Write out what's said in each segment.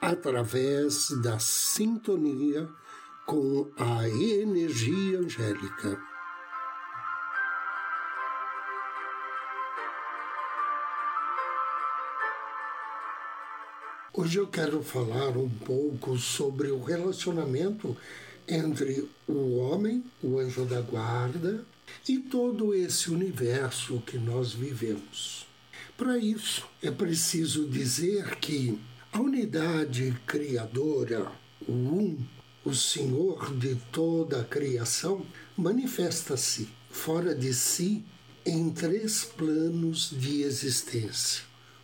através da sintonia com a energia angélica. Hoje eu quero falar um pouco sobre o relacionamento entre o homem, o anjo da guarda, e todo esse universo que nós vivemos. Para isso, é preciso dizer que a unidade criadora, o Um, o Senhor de toda a criação, manifesta-se fora de si em três planos de existência,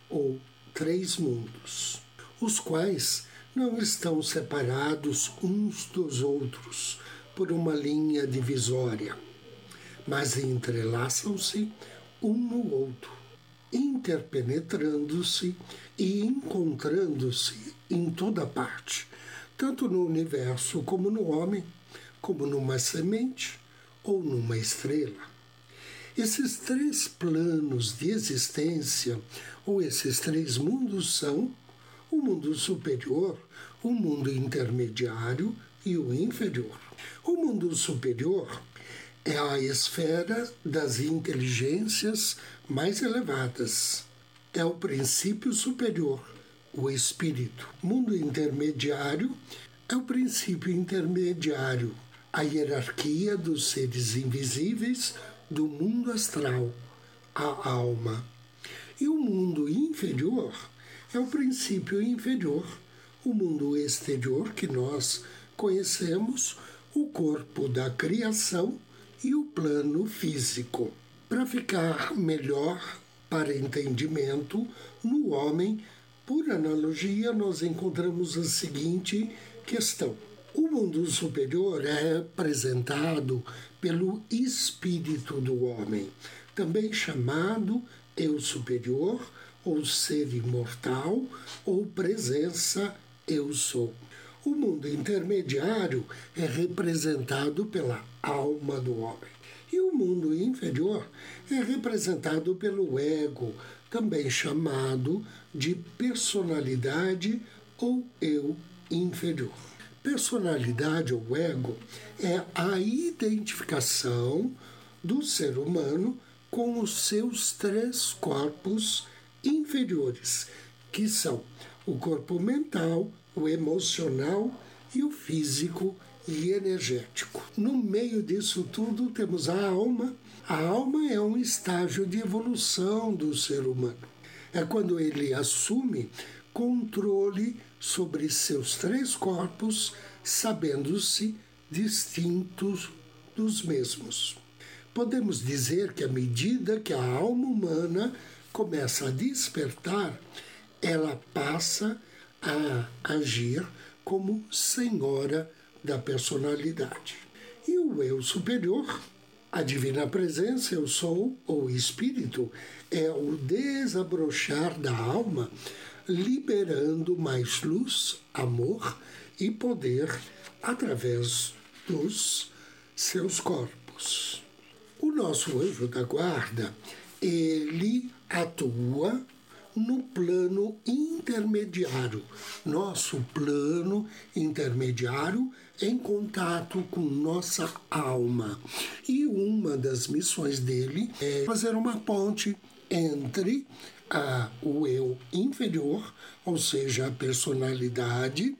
ou três mundos, os quais não estão separados uns dos outros por uma linha divisória, mas entrelaçam-se um no outro interpenetrando-se e encontrando-se em toda parte, tanto no universo como no homem, como numa semente ou numa estrela. Esses três planos de existência, ou esses três mundos, são o mundo superior, o mundo intermediário e o inferior. O mundo superior é a esfera das inteligências mais elevadas. É o princípio superior, o espírito. Mundo intermediário é o princípio intermediário, a hierarquia dos seres invisíveis do mundo astral, a alma. E o mundo inferior é o princípio inferior, o mundo exterior que nós conhecemos, o corpo da criação e o plano físico. Para ficar melhor para entendimento, no homem, por analogia, nós encontramos a seguinte questão. O mundo superior é representado pelo espírito do homem, também chamado eu superior, ou ser imortal, ou presença eu sou. O mundo intermediário é representado pela alma do homem. E o mundo inferior é representado pelo ego, também chamado de personalidade ou eu inferior. Personalidade ou ego é a identificação do ser humano com os seus três corpos inferiores, que são o corpo mental, o emocional e o físico e energético. No meio disso tudo temos a alma. A alma é um estágio de evolução do ser humano. É quando ele assume controle sobre seus três corpos, sabendo-se distintos dos mesmos. Podemos dizer que à medida que a alma humana começa a despertar, ela passa a agir como senhora da personalidade. E o eu superior, a divina presença, eu sou, ou espírito, é o desabrochar da alma, liberando mais luz, amor e poder através dos seus corpos. O nosso anjo da guarda, ele atua no plano intermediário, nosso plano intermediário em contato com nossa alma. E uma das missões dele é fazer uma ponte entre a, o eu inferior, ou seja, a personalidade,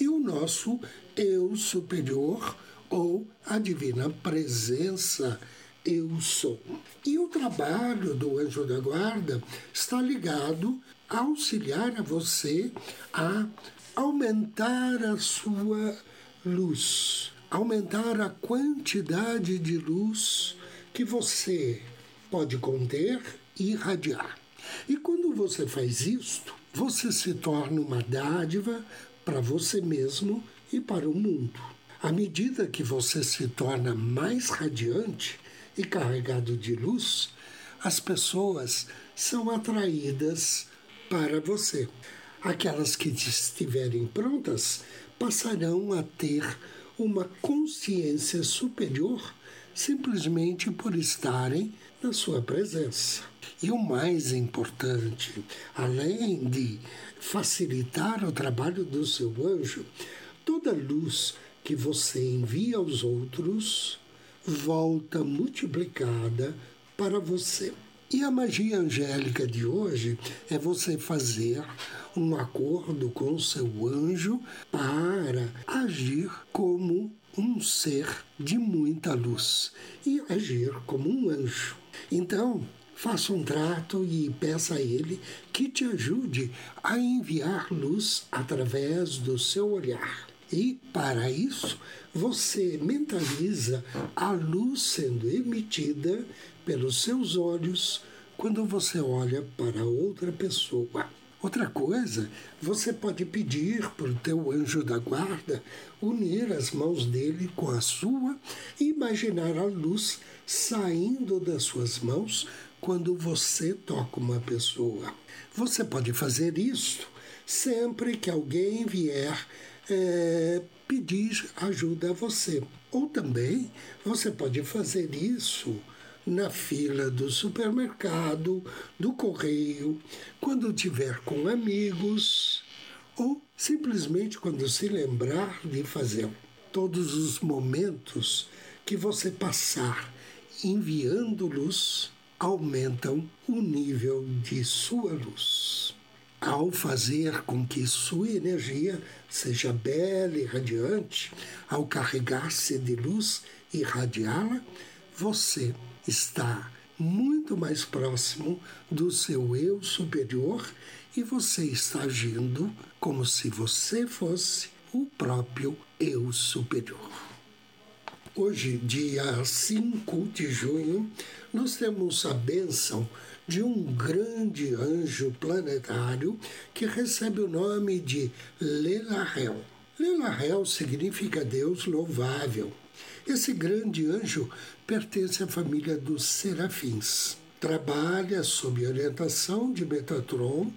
e o nosso eu superior, ou a divina presença eu sou. E o trabalho do anjo da guarda está ligado a auxiliar a você a aumentar a sua luz, aumentar a quantidade de luz que você pode conter e irradiar. E quando você faz isto, você se torna uma dádiva para você mesmo e para o mundo. À medida que você se torna mais radiante e carregado de luz, as pessoas são atraídas para você. Aquelas que estiverem prontas passarão a ter uma consciência superior simplesmente por estarem na sua presença. E o mais importante, além de facilitar o trabalho do seu anjo, toda luz que você envia aos outros volta multiplicada para você. E a magia angélica de hoje é você fazer um acordo com seu anjo para agir como um ser de muita luz e agir como um anjo. Então, faça um trato e peça a ele que te ajude a enviar luz através do seu olhar. E para isso, você mentaliza a luz sendo emitida pelos seus olhos quando você olha para outra pessoa. Outra coisa, você pode pedir para o teu anjo da guarda unir as mãos dele com a sua e imaginar a luz saindo das suas mãos quando você toca uma pessoa. Você pode fazer isso sempre que alguém vier é, pedir ajuda a você. Ou também você pode fazer isso na fila do supermercado, do correio, quando tiver com amigos ou simplesmente quando se lembrar de fazer. Todos os momentos que você passar enviando luz aumentam o nível de sua luz. Ao fazer com que sua energia seja bela e radiante, ao carregar-se de luz e irradiá-la, você está muito mais próximo do seu eu superior e você está agindo como se você fosse o próprio eu superior. Hoje, dia 5 de junho, nós temos a bênção de um grande anjo planetário que recebe o nome de Lelahel. Lelahel significa Deus louvável. Esse grande anjo pertence à família dos serafins. Trabalha sob orientação de Metatron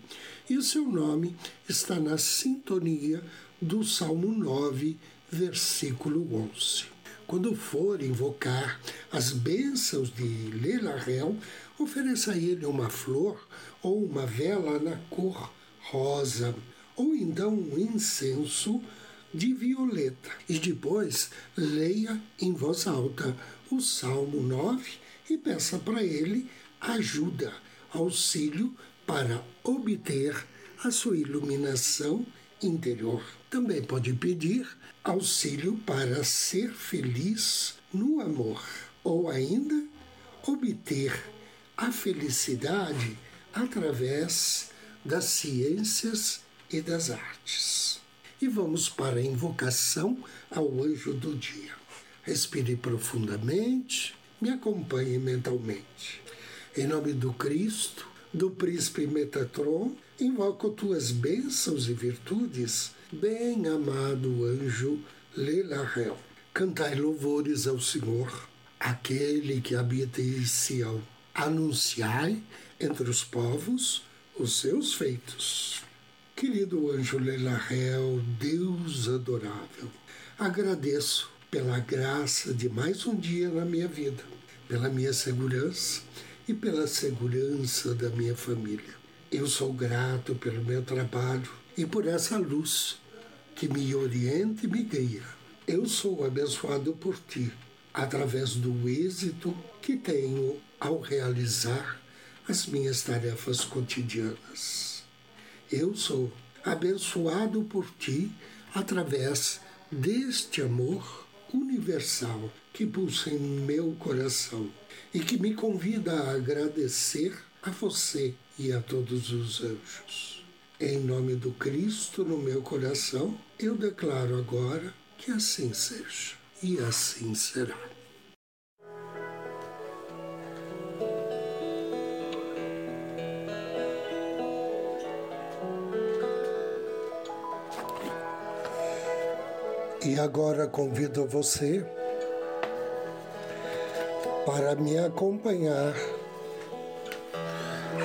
e o seu nome está na sintonia do Salmo 9, versículo 11. Quando for invocar as bênçãos de Lelarel, ofereça a ele uma flor ou uma vela na cor rosa, ou então um incenso de violeta. E depois leia em voz alta o Salmo 9 e peça para ele ajuda, auxílio para obter a sua iluminação interior. Também pode pedir auxílio para ser feliz no amor, ou ainda obter a felicidade através das ciências e das artes. E vamos para a invocação ao anjo do dia. Respire profundamente, me acompanhe mentalmente. Em nome do Cristo, do príncipe Metatron, invoco tuas bênçãos e virtudes, bem amado anjo Lelahel. Cantai louvores ao Senhor, aquele que habita em Sião. Anunciai entre os povos os seus feitos. Querido anjo Lelahel, Deus adorável, agradeço pela graça de mais um dia na minha vida, pela minha segurança e pela segurança da minha família. Eu sou grato pelo meu trabalho e por essa luz que me orienta e me guia. Eu sou abençoado por ti através do êxito que tenho ao realizar as minhas tarefas cotidianas. Eu sou abençoado por ti através deste amor universal que pulsa em meu coração e que me convida a agradecer a você e a todos os anjos. Em nome do Cristo no meu coração, eu declaro agora que assim seja, e assim será. E agora convido você para me acompanhar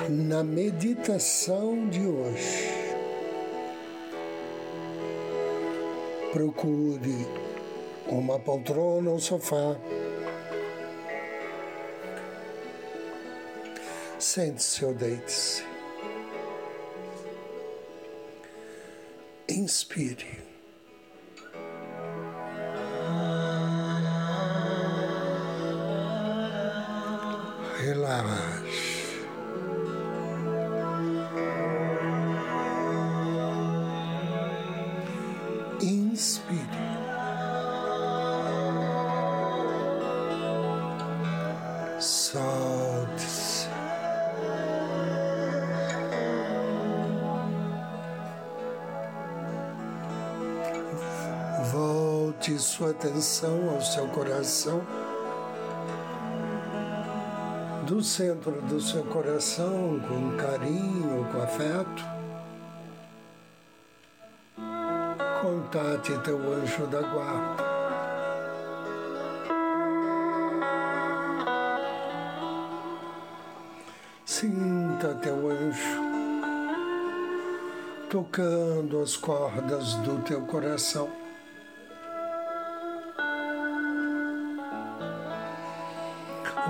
na meditação de hoje. Procure uma poltrona ou sofá. Sente-se ou deite-se. Inspire. Volte sua atenção ao seu coração. Do centro do seu coração, com carinho, com afeto. Contate teu anjo da guarda. Sinta teu anjo tocando as cordas do teu coração.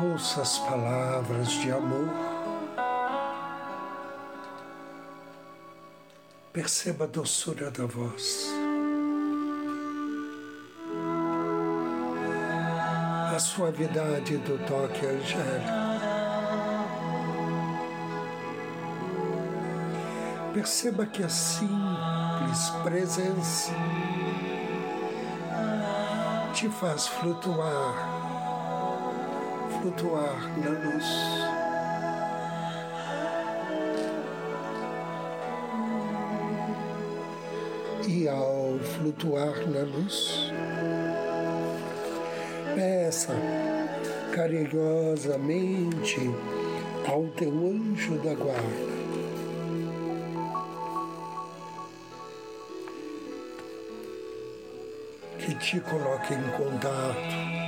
Ouça as palavras de amor. Perceba a doçura da voz. A suavidade do toque angélico. Perceba que a simples presença te faz flutuar, flutuar na luz. E ao flutuar na luz, peça carinhosamente ao teu anjo da guarda que te coloque em contato,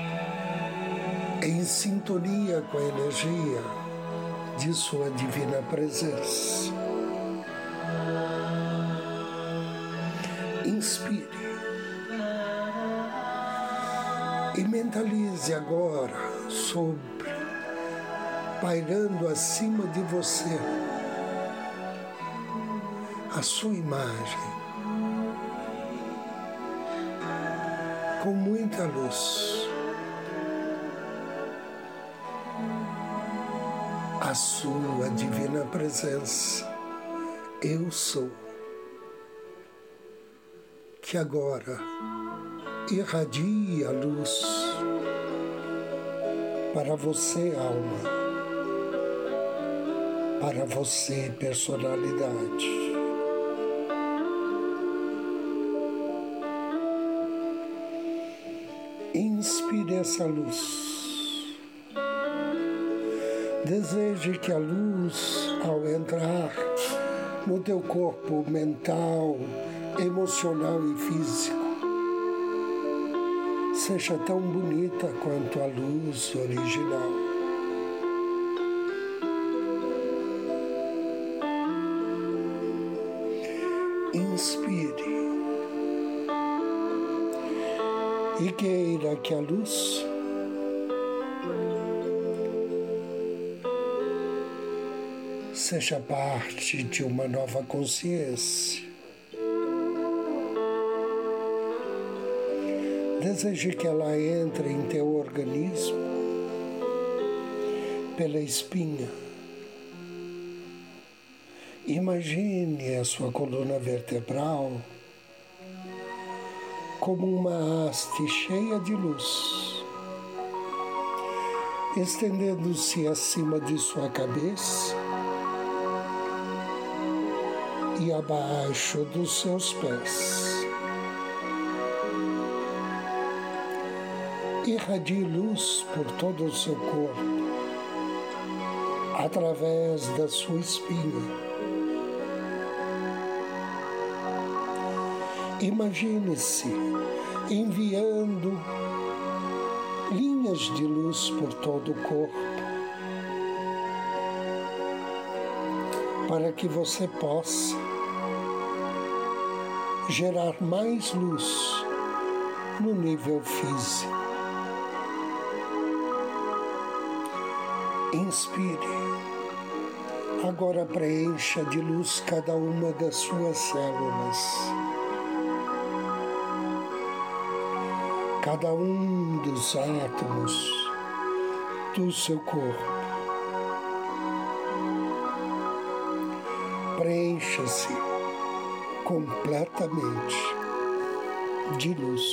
em sintonia com a energia de Sua Divina Presença. Inspire e mentalize agora sobre, pairando acima de você, a sua imagem com muita luz. Sua divina presença, eu sou, que agora irradia a luz para você, alma, para você, personalidade. Inspire essa luz. Deseje que a luz, ao entrar no teu corpo mental, emocional e físico, seja tão bonita quanto a luz original. Inspire. e queira que a luz seja parte de uma nova consciência. Deseje que ela entre em teu organismo pela espinha. Imagine a sua coluna vertebral como uma haste cheia de luz, estendendo-se acima de sua cabeça e abaixo dos seus pés. Irradie luz por todo o seu corpo, através da sua espinha. Imagine-se enviando linhas de luz por todo o corpo, para que você possa gerar mais luz no nível físico. Inspire. Agora preencha de luz cada uma das suas células. Cada um dos átomos do seu corpo. Preencha-se completamente de luz.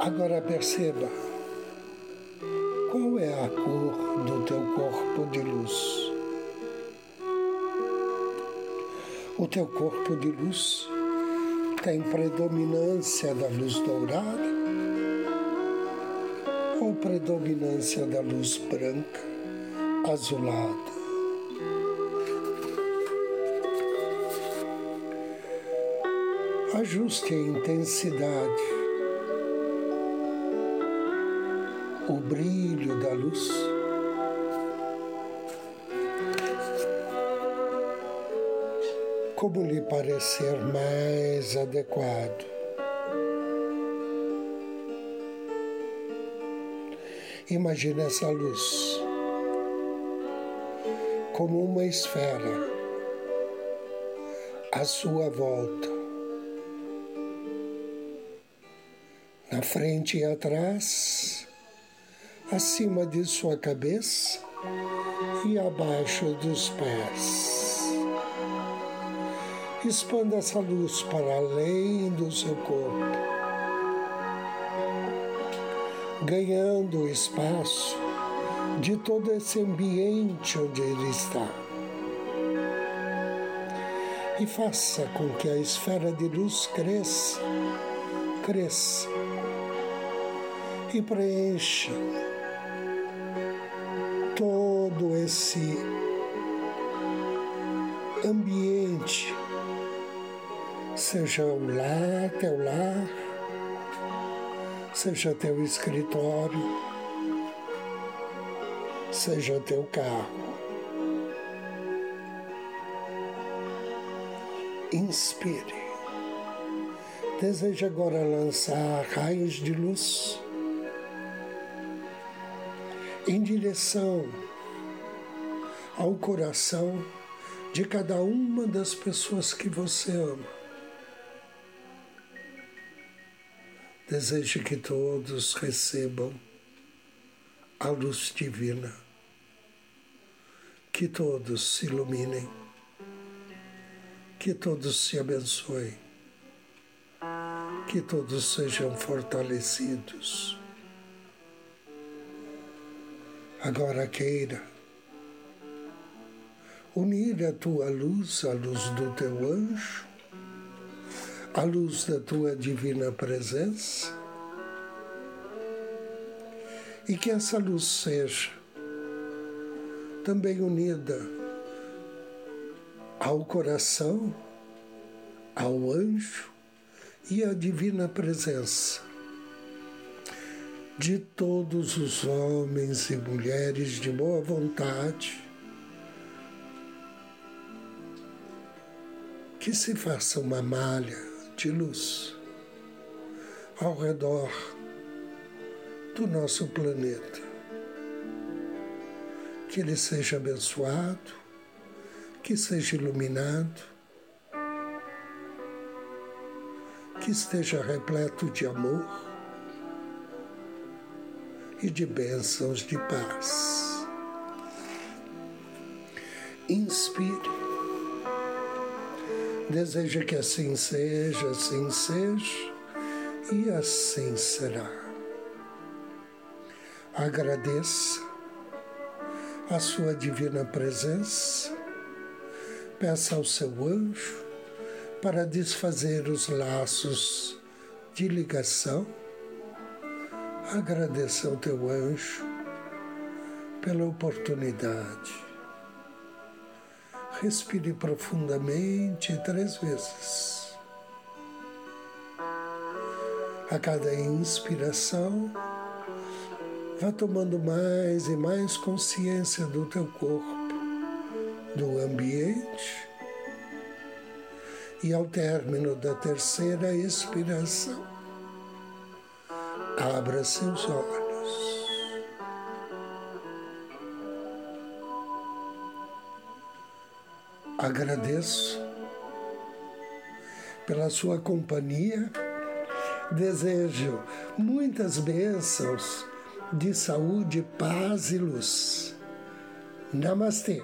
Agora perceba qual é a cor do teu corpo de luz. O teu corpo de luz tem predominância da luz dourada ou predominância da luz branca, azulada. Ajuste a intensidade o brilho da luz. Como lhe parecer mais adequado. Imagine essa luz como uma esfera à sua volta, na frente e atrás acima de sua cabeça e abaixo dos pés. Expanda essa luz para além do seu corpo, ganhando espaço de todo esse ambiente onde ele está. E faça com que a esfera de luz cresça, cresça e preencha todo esse ambiente, seja o lar, teu lar, seja teu escritório, seja teu carro. Inspire. Deseja agora lançar raios de luz em direção ao coração de cada uma das pessoas que você ama. Deseje que todos recebam a luz divina, que todos se iluminem, que todos se abençoem, que todos sejam fortalecidos. Agora queira unir a tua luz à luz do teu anjo, à luz da tua divina presença, e que essa luz seja também unida ao coração, ao anjo e à divina presença de todos os homens e mulheres de boa vontade que se faça uma malha de luz ao redor do nosso planeta. Que ele seja abençoado, que seja iluminado, que esteja repleto de amor e de bênçãos de paz. Inspire. Deseja que assim seja, assim seja e assim será. Agradeça a sua divina presença. Peça ao seu anjo para desfazer os laços de ligação agradeça ao teu anjo pela oportunidade Respire profundamente três vezes. A cada inspiração, vá tomando mais e mais consciência do teu corpo, do ambiente. E ao término da terceira expiração, abra seus olhos. Agradeço pela sua companhia. Desejo muitas bênçãos de saúde, paz e luz. Namastê.